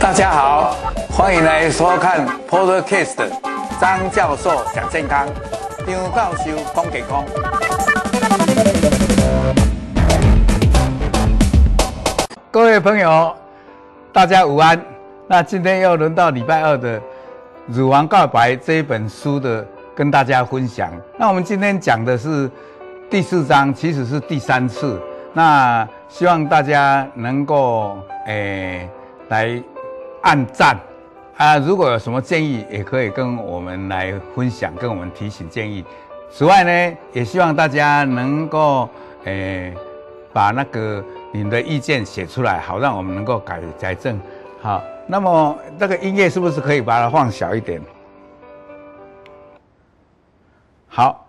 大家好，欢迎来收看 Podcast 张教授讲健康，张教授讲健康。各位朋友，大家午安。那今天又轮到礼拜二的《乳房告白》这一本书的跟大家分享。那我们今天讲的是第四章，其实是第三次。那希望大家能够诶、来按赞啊！如果有什么建议，也可以跟我们来分享，跟我们提醒建议。此外呢，也希望大家能够诶、把那个你们的意见写出来，好让我们能够改改正。好，那么这个音乐是不是可以把它放小一点？好，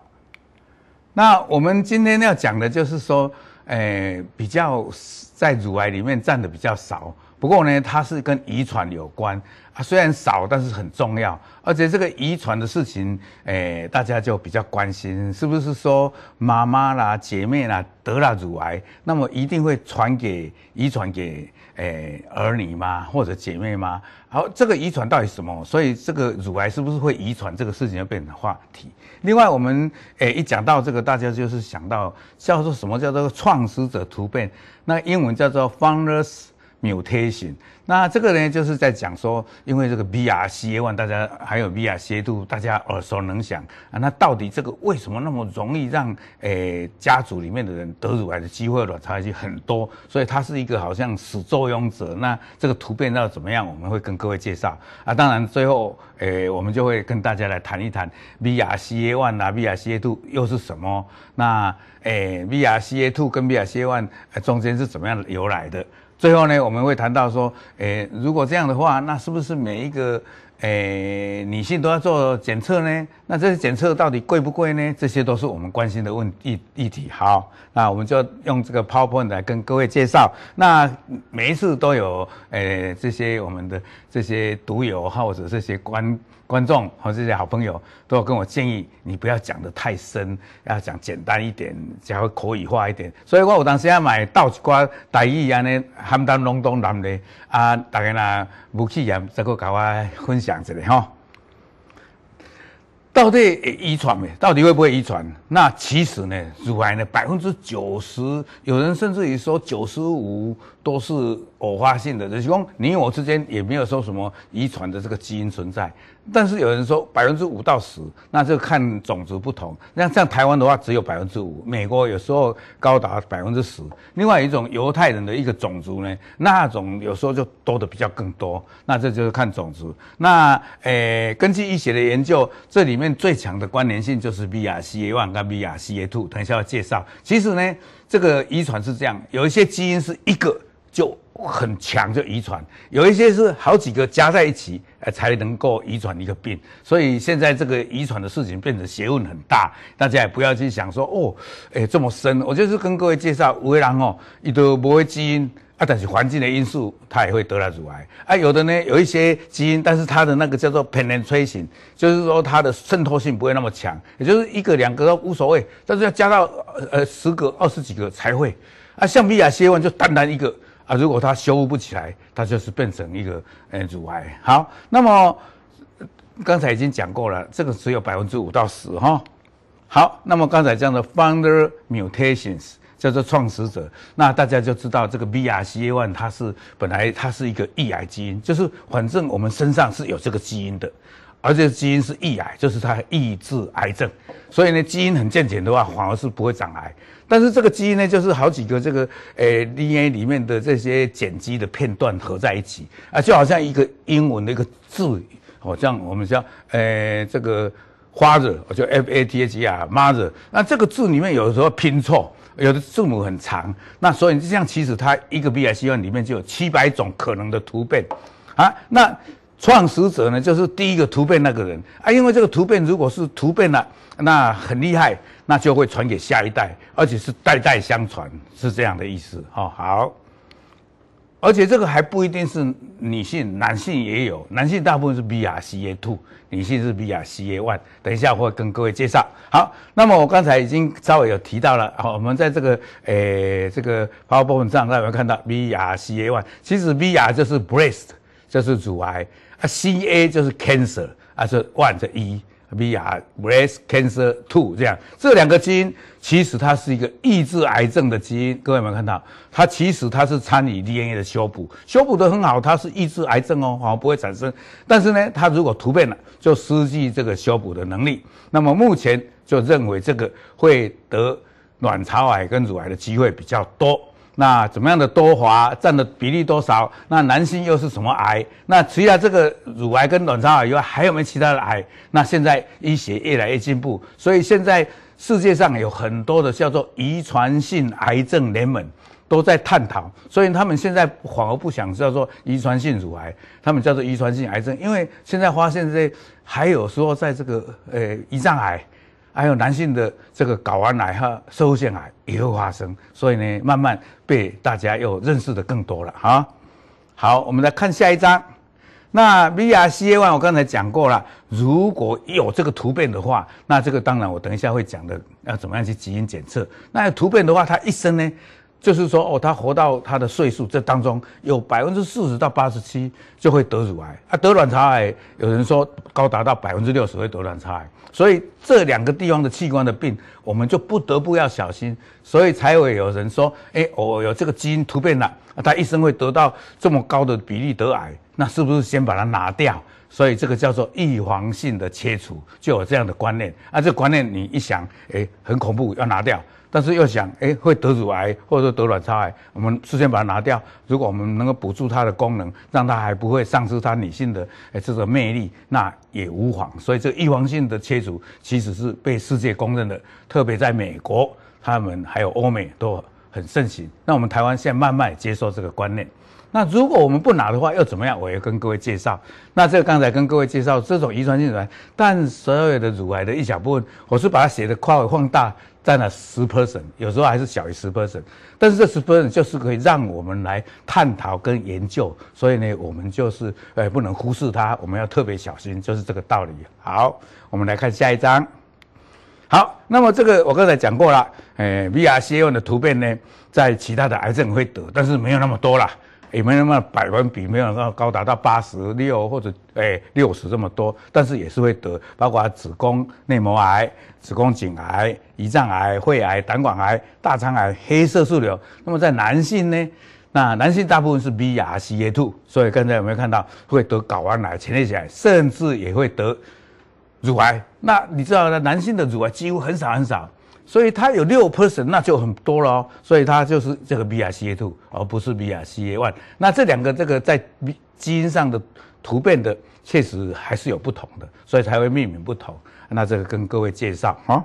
那我们今天要讲的就是说。诶，比较在乳癌里面占的比较少，不过呢，它是跟遗传有关啊，虽然少，但是很重要。而且这个遗传的事情，诶，大家就比较关心，是不是说妈妈啦、姐妹啦得了乳癌，那么一定会传给遗传给诶儿女吗？或者姐妹吗？好，这个遗传到底什么？所以这个乳癌是不是会遗传？这个事情就变成话题。另外，我们诶一讲到这个，大家就是想到叫做什么叫做创始者突变，那英文叫做 founders mutation。那这个呢，就是在讲说，因为这个 BRCA1，大家还有 BRCA2，大家耳熟能详啊。那到底这个为什么那么容易让诶、家族里面的人得乳癌的机会、卵巢癌很多？所以它是一个好像始作俑者。那这个图片要怎么样？我们会跟各位介绍啊。当然最后诶、我们就会跟大家来谈一谈 BRCA1 啊，BRCA2 又是什么？那诶、欸、BRCA2 跟 BRCA1 中间是怎么样由来的？最后呢，我们会谈到说，诶，如果这样的话，那是不是每一个诶女性都要做检测呢？那这些检测到底贵不贵呢？这些都是我们关心的问议议题。好，那我们就用这个 PowerPoint 来跟各位介绍。那每一次都有诶这些我们的这些读友或者这些观。观众和这些好朋友都有跟我建议，你不要讲的太深，要讲简单一点，讲口语化一点。所以我有当时要买倒一寡台语安尼含淡浓浓淡的啊，大家呢无气也再个跟我分享一下哈。到底遗传没？到底会不会遗传？那其实呢，乳癌呢百分之九十，有人甚至于说九十五都是偶发性的，就是说你我之间也没有说什么遗传的这个基因存在。但是有人说百分之五到十，那就看种族不同。那像台湾的话，只有百分之五；美国有时候高达百分之十。另外一种犹太人的一个种族呢，那种有时候就多的比较更多。那这就是看种族。那诶、根据医学的研究，这里面最强的关联性就是 BRCA1 跟 BRCA2。等一下要介绍。其实呢，这个遗传是这样，有一些基因是一个就。很强就遗传，有一些是好几个加在一起，呃，才能够遗传一个病。所以现在这个遗传的事情变得学问很大，大家也不要去想说哦，哎、这么深。我就是跟各位介绍，有的人哦，伊都不会基因啊，但是环境的因素，他也会得了乳癌啊。有的呢，有一些基因，但是它的那个叫做 penetration，就是说它的渗透性不会那么强，也就是一个两个都无所谓，但是要加到呃十个、二十几个才会。啊，像 BRCA1 就单单一个。啊，如果它修复不起来，它就是变成一个呃乳癌。好，那么刚才已经讲过了，这个只有百分之五到十哈。好，那么刚才讲的 founder mutations 叫做创始者，那大家就知道这个 BRCA1 它是本来它是一个抑癌基因，就是反正我们身上是有这个基因的。而且基因是抑癌，就是它抑制癌症，所以呢，基因很健全的话，反而是不会长癌。但是这个基因呢，就是好几个这个诶 DNA 里面的这些碱基的片段合在一起啊，就好像一个英文的一个字，哦，像我们叫诶这个 father，就 F A T H R mother，那这个字里面有的时候拼错，有的字母很长，那所以这样其实它一个 BRCA1 里面就有七百种可能的突变啊，那。创始者呢，就是第一个突变那个人啊，因为这个突变如果是突变了，那很厉害，那就会传给下一代，而且是代代相传，是这样的意思哈。好，而且这个还不一定是女性，男性也有，男性大部分是 BRCA2，女性是 BRCA1。等一下我会跟各位介绍。好，那么我刚才已经稍微有提到了，好，我们在这个诶、欸、这个 PowerPoint 上，大家有没有看到 BRCA1？其实 BR 就是 breast，就是乳癌啊，CA 就是 cancer，啊是 one 这一。BR breast cancer two 这样，这两个基因其实它是一个抑制癌症的基因。各位有没有看到？它其实它是参与 DNA 的修补，修补的很好，它是抑制癌症哦，好不会产生。但是呢，它如果突变了，就失去这个修补的能力。那么目前就认为这个会得卵巢癌跟乳癌的机会比较多。那怎么样的多华占的比例多少？那男性又是什么癌？那除了这个乳癌跟卵巢癌以外，还有没有其他的癌？那现在医学越来越进步，所以现在世界上有很多的叫做遗传性癌症联盟都在探讨，所以他们现在反而不想叫做遗传性乳癌，他们叫做遗传性癌症，因为现在发现这还有说在这个呃胰脏癌。还有男性的这个睾丸癌和收腺癌也会发生，所以呢，慢慢被大家又认识的更多了哈。好，我们来看下一张。那 BRCA1 我刚才讲过了，如果有这个突变的话，那这个当然我等一下会讲的要怎么样去基因检测。那有突变的话，他一生呢，就是说哦，他活到他的岁数这当中有百分之四十到八十七就会得乳癌啊，得卵巢癌有人说高达到百分之六十会得卵巢癌。所以这两个地方的器官的病，我们就不得不要小心。所以才会有人说，哎，我有这个基因突变了，他一生会得到这么高的比例得癌，那是不是先把它拿掉？所以这个叫做预防性的切除，就有这样的观念。啊，这个观念你一想，哎，很恐怖，要拿掉。但是又想，哎，会得乳癌或者说得卵巢癌，我们事先把它拿掉。如果我们能够补助它的功能，让它还不会丧失它女性的哎这个魅力，那也无妨。所以这个预防性的切除其实是被世界公认的，特别在美国，他们还有欧美都很盛行。那我们台湾现在慢慢接受这个观念。那如果我们不拿的话，又怎么样？我也跟各位介绍。那这个刚才跟各位介绍这种遗传性乳癌，但所有的乳癌的一小部分，我是把它写的夸为放大。占了十 percent，有时候还是小于十 percent，但是这十 percent 就是可以让我们来探讨跟研究，所以呢，我们就是呃不能忽视它，我们要特别小心，就是这个道理。好，我们来看下一张。好，那么这个我刚才讲过了，呃，BRCA1 的突变呢，在其他的癌症会得，但是没有那么多啦。也没那么百分比，没有高高达到八十六或者诶六十这么多，但是也是会得，包括子宫内膜癌、子宫颈癌、胰脏癌、肺癌、胆管癌、大肠癌、黑色素瘤。那么在男性呢？那男性大部分是 BRCA2，所以刚才有没有看到会得睾丸癌、前列腺癌，甚至也会得乳癌？那你知道呢？男性的乳癌几乎很少很少。所以它有六 percent，那就很多了哦。所以它就是这个 BRCA2，而不是 BRCA1。那这两个这个在基因上的突变的，确实还是有不同的，所以才会命名不同。那这个跟各位介绍啊。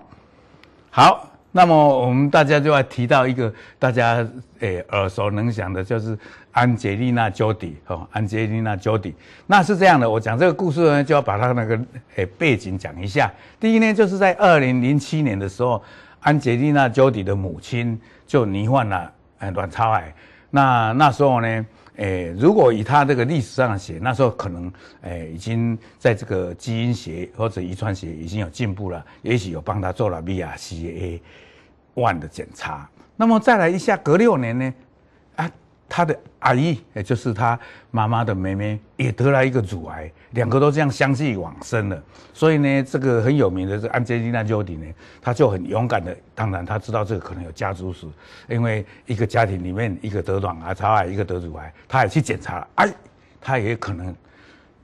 好，那么我们大家就要提到一个大家诶、耳熟能详的，就是安杰丽娜·朱迪哦，安杰丽娜·朱迪。那是这样的，我讲这个故事呢，就要把它那个诶、背景讲一下。第一呢，就是在二零零七年的时候。安杰丽娜·朱迪的母亲就罹患了卵巢癌，那那时候呢，诶、如果以他这个历史上写，那时候可能诶、已经在这个基因学或者遗传学已经有进步了，也许有帮他做了 BRCA one 的检查。那么再来一下，隔六年呢，他的阿姨，也就是他妈妈的妹妹，也得了一个乳癌，两个都这样相继往生了。所以呢，这个很有名的这安洁莉娜·裘迪呢，他就很勇敢的，当然他知道这个可能有家族史，因为一个家庭里面一个得卵巢癌，一个得乳癌，他也去检查了，哎，他也可能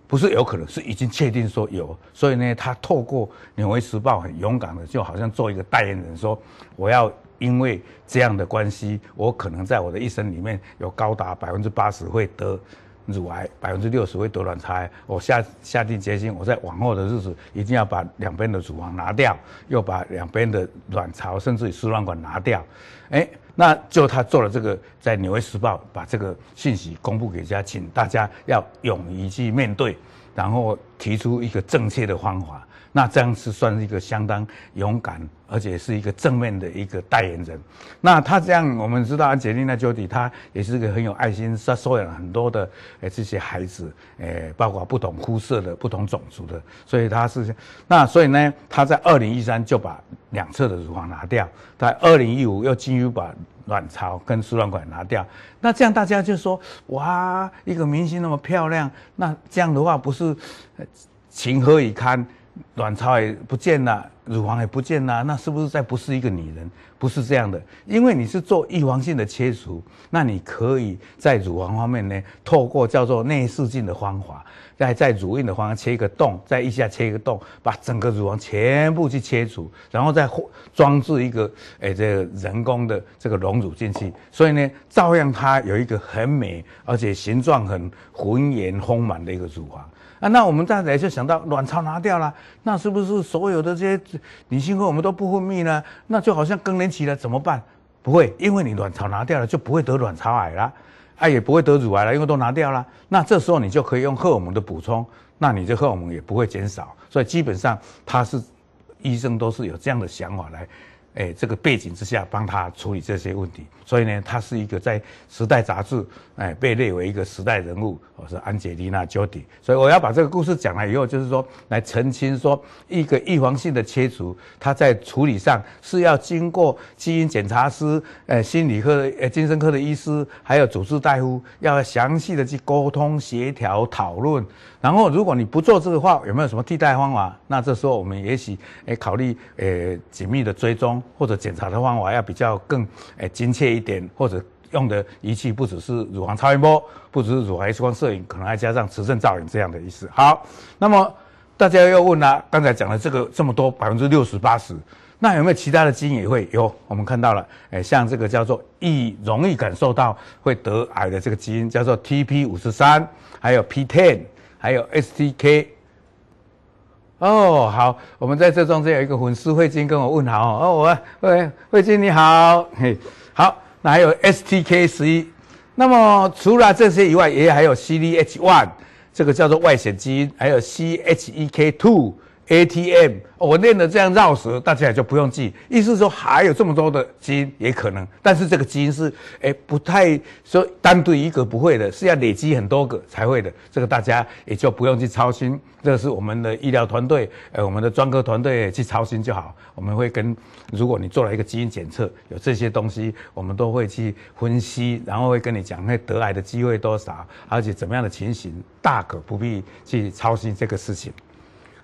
不是有可能，是已经确定说有。所以呢，他透过《纽约时报》很勇敢的，就好像做一个代言人，说我要。因为这样的关系，我可能在我的一生里面有高达百分之八十会得乳癌，百分之六十会得卵巢癌。我下下定决心，我在往后的日子一定要把两边的乳房拿掉，又把两边的卵巢甚至于输卵管拿掉。哎，那就他做了这个，在《纽约时报》把这个信息公布给大家，请大家要勇于去面对，然后提出一个正确的方法。那这样是算是一个相当勇敢，而且是一个正面的一个代言人。那他这样，我们知道安洁莉娜·朱迪，她也是个很有爱心，他收养了很多的诶这些孩子，诶包括不同肤色的、不同种族的，所以他是那所以呢，他在二零一三就把两侧的乳房拿掉，在二零一五又继续把卵巢跟输卵管拿掉。那这样大家就说，哇，一个明星那么漂亮，那这样的话不是情何以堪？卵巢也不见了，乳房也不见啦，那是不是再不是一个女人？不是这样的，因为你是做预防性的切除，那你可以在乳房方面呢，透过叫做内视镜的方法，在在乳晕的方切一个洞，在腋下切一个洞，把整个乳房全部去切除，然后再装置一个诶、这个人工的这个隆乳进去，所以呢，照样它有一个很美而且形状很浑圆丰满的一个乳房。啊，那我们再来就想到卵巢拿掉了，那是不是所有的这些女性荷尔蒙都不分泌呢？那就好像更年期了，怎么办？不会，因为你卵巢拿掉了，就不会得卵巢癌了，啊，也不会得乳癌了，因为都拿掉了。那这时候你就可以用荷尔蒙的补充，那你这荷尔蒙也不会减少。所以基本上，他是医生都是有这样的想法来。哎，这个背景之下帮他处理这些问题，所以呢，他是一个在《时代》杂志哎被列为一个时代人物，我是安杰丽娜·裘蒂。所以我要把这个故事讲了以后，就是说来澄清说，一个预防性的切除，它在处理上是要经过基因检查师、呃心理科的、呃精神科的医师，还有主治大夫，要详细的去沟通、协调、讨论。然后，如果你不做这个话，有没有什么替代方法？那这时候我们也许诶考虑诶紧密的追踪或者检查的方法要比较更诶精确一点，或者用的仪器不只是乳房超音波，不只是乳房 X 光摄影，可能还加上磁振造影这样的意思。好，那么大家又问了，刚才讲了这个这么多百分之六十八十，那有没有其他的基因也会有？我们看到了，诶像这个叫做易容易感受到会得癌的这个基因叫做 TP 五十三，还有 P10。还有 STK 哦，好，我们在这中间有一个粉丝慧晶跟我问好。哦，我喂慧晶你好，嘿，好，那还有 STK 十一，那么除了这些以外，也还有 CDH one 这个叫做外显基因，还有 CHEK two。ATM，我念的这样绕舌，大家也就不用记。意思说还有这么多的基因也可能，但是这个基因是诶不太说单独一个不会的，是要累积很多个才会的。这个大家也就不用去操心，这是我们的医疗团队，呃，我们的专科团队去操心就好。我们会跟，如果你做了一个基因检测，有这些东西，我们都会去分析，然后会跟你讲那得癌的机会多少，而且怎么样的情形，大可不必去操心这个事情。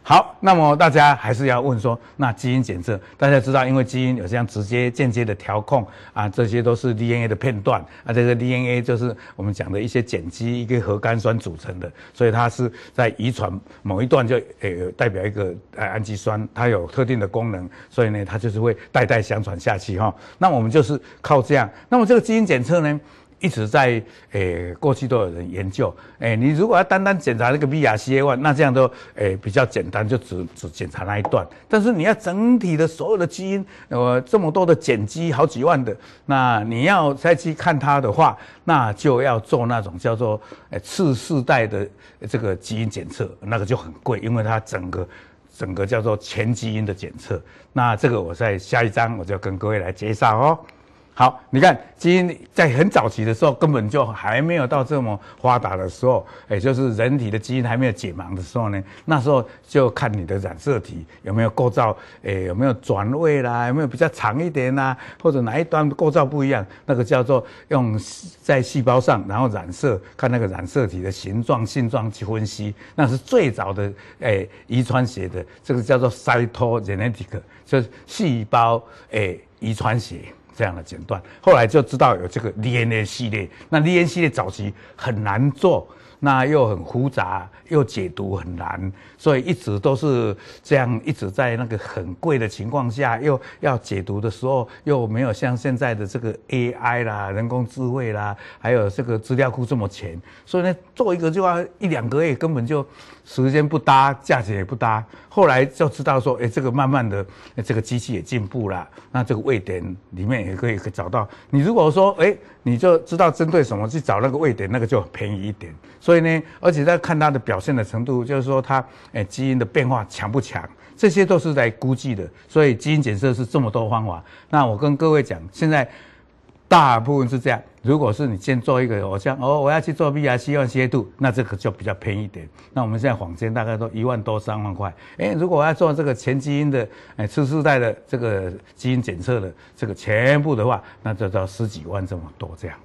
好，那么大家还是要问说，那基因检测，大家知道，因为基因有这样直接、间接的调控啊，这些都是 DNA 的片段啊，这个 DNA 就是我们讲的一些碱基、一个核苷酸组成的，所以它是在遗传某一段就呃代表一个呃氨基酸，它有特定的功能，所以呢，它就是会代代相传下去哈。那我们就是靠这样，那么这个基因检测呢？一直在诶、过去都有人研究。诶、你如果要单单检查那个 BRCA one，那这样都诶、比较简单，就只只检查那一段。但是你要整体的所有的基因，呃，这么多的碱基好几万的，那你要再去看它的话，那就要做那种叫做诶次世代的这个基因检测，那个就很贵，因为它整个整个叫做全基因的检测。那这个我在下一章我就跟各位来介绍哦。好，你看基因在很早期的时候，根本就还没有到这么发达的时候，也就是人体的基因还没有解盲的时候呢，那时候就看你的染色体有没有构造，诶，有没有转位啦，有没有比较长一点啦，或者哪一端构造不一样，那个叫做用在细胞上，然后染色，看那个染色体的形状、性状去分析，那是最早的诶遗传学的，这个叫做 cytogenetic，就是细胞诶遗传学。这样的诊断，后来就知道有这个 DNA 系列。那 DNA 系列早期很难做，那又很复杂，又解读很难，所以一直都是这样，一直在那个很贵的情况下，又要解读的时候，又没有像现在的这个 AI 啦、人工智慧啦，还有这个资料库这么全，所以呢，做一个就要一两个月，根本就。时间不搭，价钱也不搭，后来就知道说，哎，这个慢慢的，这个机器也进步了，那这个位点里面也可以找到。你如果说，哎，你就知道针对什么去找那个位点，那个就便宜一点。所以呢，而且在看它的表现的程度，就是说它诶基因的变化强不强，这些都是在估计的。所以基因检测是这么多方法。那我跟各位讲，现在。大部分是这样，如果是你先做一个我像哦，我要去做 BRCA 1 C A 2，那这个就比较便宜一点。那我们现在坊间大概都一万多三万块。诶，如果我要做这个前基因的，诶，次世代的这个基因检测的这个全部的话，那就到十几万这么多这样。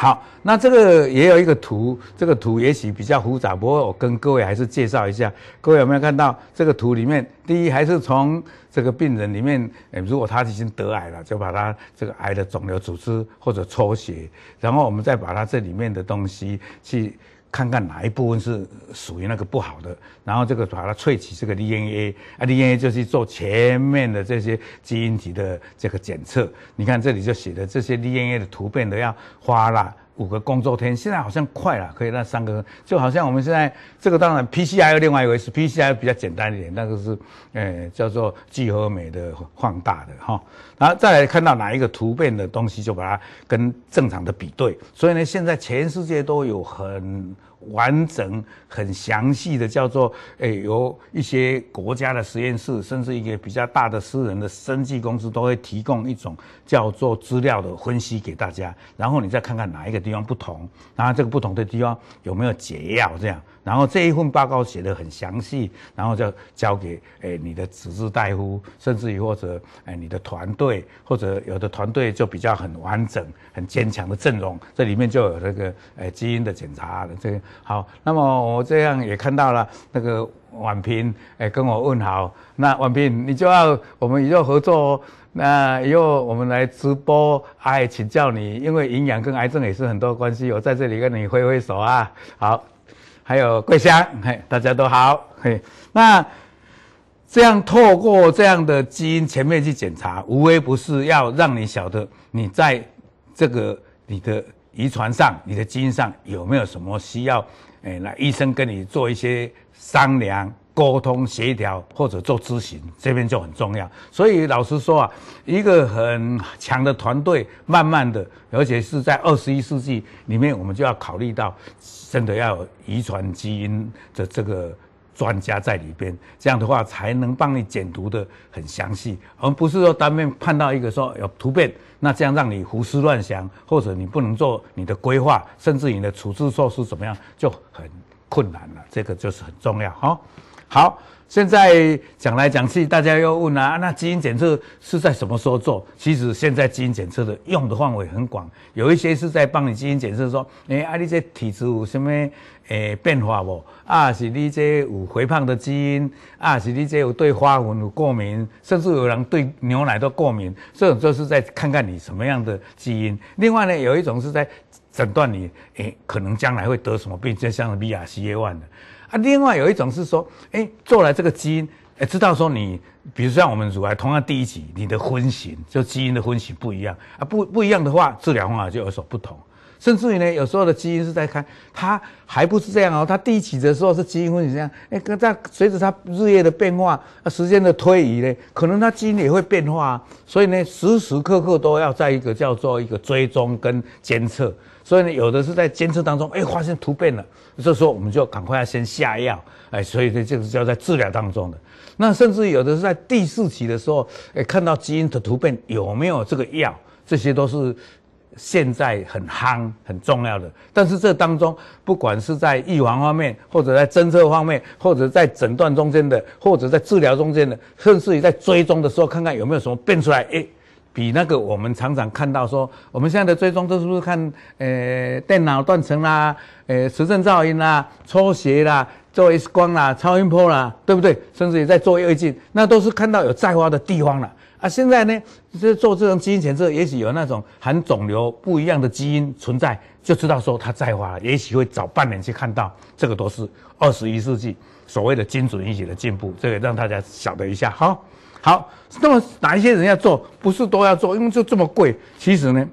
好，那这个也有一个图，这个图也许比较复杂，不过我跟各位还是介绍一下。各位有没有看到这个图里面？第一，还是从这个病人里面，如果他已经得癌了，就把他这个癌的肿瘤组织或者抽血，然后我们再把它这里面的东西去。看看哪一部分是属于那个不好的，然后这个把它萃取这个 DNA 啊，DNA 就是做前面的这些基因体的这个检测。你看这里就写的这些 DNA 的图片都要花了五个工作天，现在好像快了，可以那三个，就好像我们现在这个当然 PCR 另外一回事，PCI 比较简单一点，那个是呃叫做聚合酶的放大的哈，然后再来看到哪一个突变的东西，就把它跟正常的比对。所以呢，现在全世界都有很。完整、很详细的叫做，诶，由一些国家的实验室，甚至一个比较大的私人的生技公司，都会提供一种叫做资料的分析给大家，然后你再看看哪一个地方不同，然后这个不同的地方有没有解药这样。然后这一份报告写得很详细，然后就交给诶你的主治大夫，甚至于或者诶你的团队，或者有的团队就比较很完整、很坚强的阵容，这里面就有那个诶基因的检查的这个好。那么我这样也看到了那个婉平诶跟我问好，那婉平你就要我们以后合作哦，那以后我们来直播，哎请教你，因为营养跟癌症也是很多关系，我在这里跟你挥挥手啊，好。还有桂香，嘿，大家都好，嘿，那这样透过这样的基因前面去检查，无微不是要让你晓得你在这个你的遗传上、你的基因上有没有什么需要，诶，那医生跟你做一些商量。沟通协调或者做咨询，这边就很重要。所以老实说啊，一个很强的团队，慢慢的，而且是在二十一世纪里面，我们就要考虑到，真的要有遗传基因的这个专家在里边，这样的话才能帮你检读的很详细，而不是说单面判到一个说有突变，那这样让你胡思乱想，或者你不能做你的规划，甚至你的处置措施怎么样就很困难了。这个就是很重要，哈。好，现在讲来讲去，大家又问啊，那基因检测是在什么时候做？其实现在基因检测的用的范围很广，有一些是在帮你基因检测说，哎、欸，啊，你这体质有什么诶变化不？啊，是你这有肥胖的基因，啊，是你这有对花粉有过敏，甚至有人对牛奶都过敏，这种就是在看看你什么样的基因。另外呢，有一种是在诊断你，诶、可能将来会得什么病，就像 BRCA1 的。啊，另外有一种是说，哎，做了这个基因，哎，知道说你，比如像我们乳癌，同样第一集，你的婚型就基因的婚型不一样啊，不不一样的话，治疗方法就有所不同。甚至于呢，有时候的基因是在看，它还不是这样哦，它第一期的时候是基因分型这样，哎，可在随着它日夜的变化，时间的推移呢，可能它基因也会变化啊，所以呢，时时刻刻都要在一个叫做一个追踪跟监测。所以呢，有的是在监测当中，哎，发现突变了，这时候我们就赶快要先下药，哎，所以呢，这个是叫在治疗当中的。那甚至有的是在第四期的时候，哎，看到基因的突变有没有这个药，这些都是现在很夯很重要的。但是这当中，不管是在预防方面，或者在侦测方面，或者在诊断中间的，或者在治疗中间的，甚至于在追踪的时候，看看有没有什么变出来，哎。比那个我们常常看到说，我们现在的追踪都是不是看，呃，电脑断层啦，呃，磁振造影啦，抽血啦，做 X 光啦，超音波啦，对不对？甚至也在做胃镜，那都是看到有再发的地方了。啊，现在呢，这做这种基因检测，也许有那种含肿瘤不一样的基因存在，就知道说它再发了，也许会早半年去看到。这个都是二十一世纪所谓的精准医学的进步，这个让大家晓得一下，哈。好，那么哪一些人要做？不是都要做，因为就这么贵。其实呢，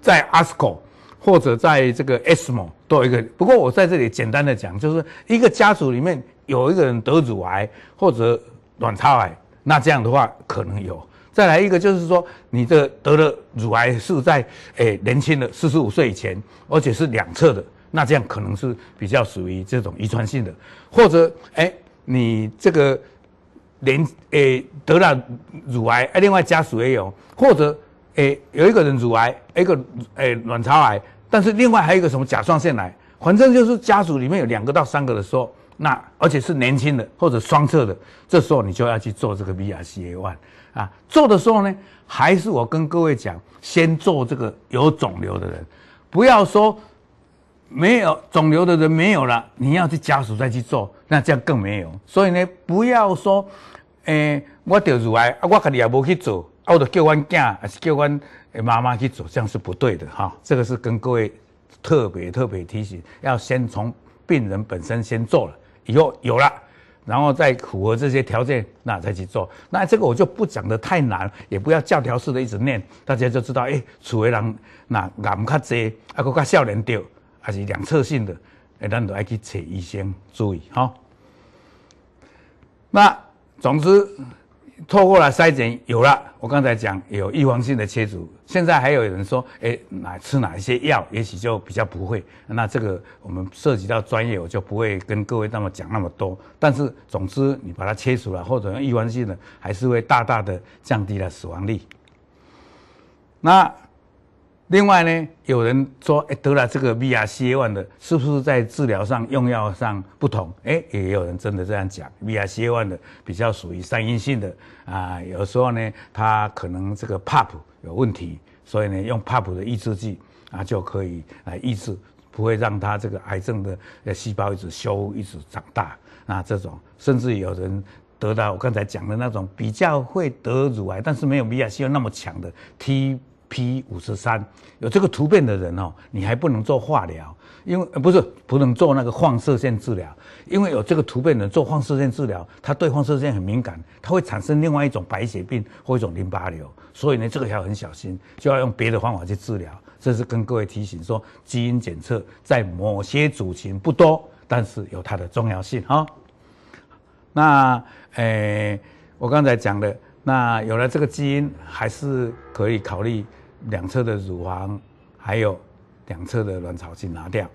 在 ASCO 或者在这个 ESMO 都有一个。不过我在这里简单的讲，就是一个家族里面有一个人得乳癌或者卵巢癌，那这样的话可能有。再来一个就是说，你的得了乳癌是在诶、年轻的四十五岁以前，而且是两侧的，那这样可能是比较属于这种遗传性的，或者诶、你这个连诶、得了乳癌，另外家属也有，或者诶、有一个人乳癌，一个诶、卵巢癌，但是另外还有一个什么甲状腺癌，反正就是家属里面有两个到三个的时候，那而且是年轻的或者双侧的，这时候你就要去做这个 BRCA1。啊，做的时候呢，还是我跟各位讲，先做这个有肿瘤的人，不要说没有肿瘤的人没有了，你要去家属再去做，那这样更没有。所以呢，不要说，诶、我得乳癌，啊，我家己也无去做，啊，我就叫阮囝还是叫阮妈妈去做，这样是不对的哈。这个是跟各位特别特别提醒，要先从病人本身先做了，以后有了。然后再符合这些条件，那再去做。那这个我就不讲的太难，也不要教条式的一直念，大家就知道。哎，厝的人那癌较济，啊，搁较少年掉，还是两侧性的，哎，咱都爱去找医生注意哈。那总之。透过了筛检有了，我刚才讲有预防性的切除，现在还有人说，哎，哪吃哪一些药，也许就比较不会。那这个我们涉及到专业，我就不会跟各位那么讲那么多。但是总之，你把它切除了，或者用预防性的，还是会大大的降低了死亡率。那。另外呢，有人说，哎，得了这个 BRCA1 的，是不是在治疗上用药上不同？哎，也有人真的这样讲，BRCA1 的比较属于三阴性的啊，有时候呢，它可能这个 pap 有问题，所以呢，用 pap 的抑制剂啊，就可以来抑制，不会让它这个癌症的细胞一直修一直长大。那这种，甚至有人得到我刚才讲的那种比较会得乳癌，但是没有 BRCA1 那么强的 T。P 五十三有这个突变的人哦，你还不能做化疗，因为不是不能做那个放射线治疗，因为有这个突变的人做放射线治疗，他对放射线很敏感，他会产生另外一种白血病或一种淋巴瘤，所以呢，这个要很小心，就要用别的方法去治疗。这是跟各位提醒说，基因检测在某些族群不多，但是有它的重要性哈。那诶，我刚才讲的，那有了这个基因，还是可以考虑。两侧的乳房，还有两侧的卵巢去拿掉。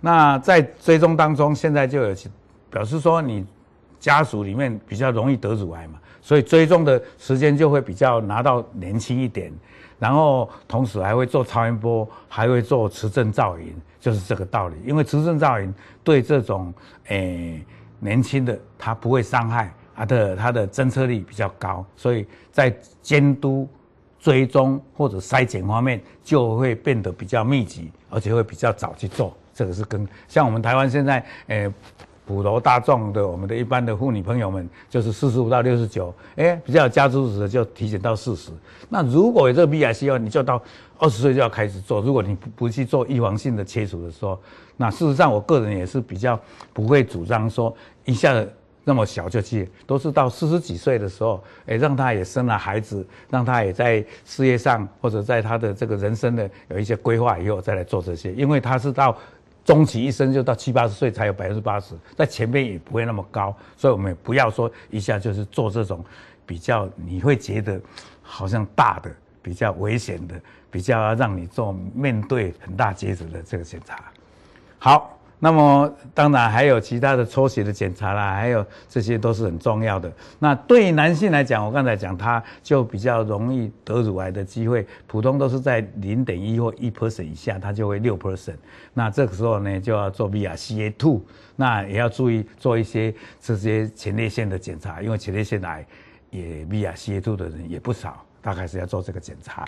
那在追踪当中，现在就有表示说，你家属里面比较容易得乳癌嘛，所以追踪的时间就会比较拿到年轻一点。然后同时还会做超音波，还会做磁振造影，就是这个道理。因为磁振造影对这种诶、年轻的它不会伤害，它的它的侦测力比较高，所以在监督。追踪或者筛检方面就会变得比较密集，而且会比较早去做。这个是跟像我们台湾现在，诶、普罗大众的我们的一般的妇女朋友们，就是四十五到六十九，诶，比较有家族史的就提前到四十。那如果有这个 BRCA，你就到二十岁就要开始做。如果你不不去做预防性的切除的时候，那事实上我个人也是比较不会主张说一下子。那么小就去，都是到四十几岁的时候，诶，让他也生了孩子，让他也在事业上或者在他的这个人生的有一些规划以后再来做这些，因为他是到终其一生就到七八十岁才有百分之八十，在前面也不会那么高，所以我们也不要说一下就是做这种比较，你会觉得好像大的、比较危险的、比较让你做面对很大抉择的这个检查，好。那么当然还有其他的抽血的检查啦，还有这些都是很重要的。那对男性来讲，我刚才讲他就比较容易得乳癌的机会，普通都是在零点一或一 percent 以下，他就会六 percent。那这个时候呢，就要做 BRCA two，那也要注意做一些这些前列腺的检查，因为前列腺癌也 BRCA two 的人也不少，大概是要做这个检查。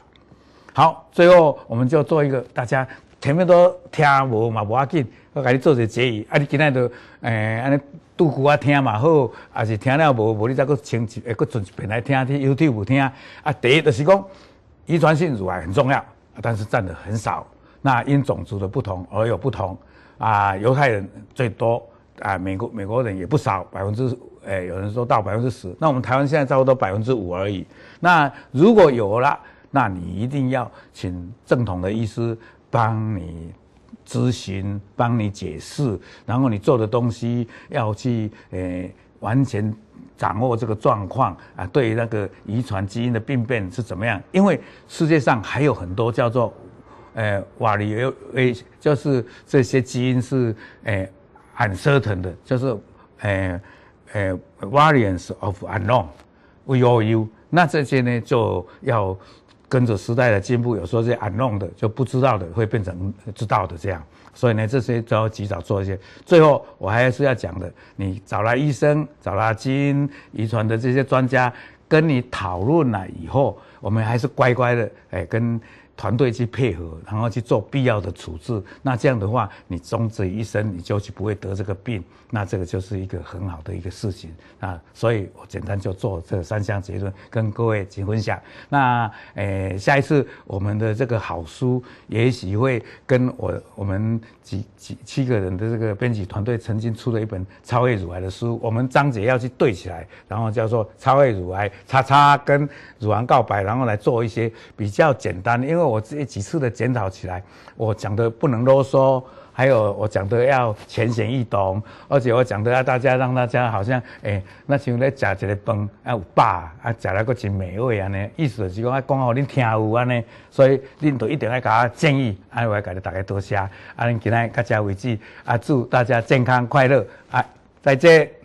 好，最后我们就做一个大家。前面都听无嘛，无要紧，我给你做一个结语。啊，你今天都诶，安尼拄久啊听嘛好，还是听了无，无你再搁重一，搁转一遍来听听 YouTube 听。啊，第一就是讲，遗传性乳癌很重要，但是占的很少。那因种族的不同而有不同。啊，犹太人最多，啊，美国美国人也不少，百分之诶，有人说到百分之十。那我们台湾现在差不多百分之五而已。那如果有了，那你一定要请正统的医师。帮你咨询，帮你解释，然后你做的东西要去诶完全掌握这个状况啊，对于那个遗传基因的病变是怎么样？因为世界上还有很多叫做，呃，瓦里维，就是这些基因是呃 uncertain 的，就是呃呃 variants of unknown，VOU，那这些呢就要跟着时代的进步，有时候是 unknown 的就不知道的会变成知道的这样。所以呢，这些都要及早做一些。最后，我还是要讲的，你找来医生，找来基因遗传的这些专家，跟你讨论了以后，我们还是乖乖的，哎，跟。团队去配合，然后去做必要的处置。那这样的话，你终这一生你就去不会得这个病。那这个就是一个很好的一个事情啊。所以我简单就做这三项结论，跟各位去分享。那诶、下一次我们的这个好书，也许会跟我我们几几七个人的这个编辑团队曾经出了一本超越乳癌的书，我们章节要去对起来，然后叫做超越乳癌叉叉跟乳癌告白，然后来做一些比较简单，因为。我这几次的检讨起来，我讲的不能啰嗦，还有我讲的要浅显易懂，而且我讲的要大家让大家好像诶、那像咧食一个饭啊有饱啊，食了个真美味安尼，意思就是讲啊讲好恁听有安尼，所以恁都一定要给我建议，啊我要给你大家多谢，啊恁今天到这为止，啊祝大家健康快乐啊，再见。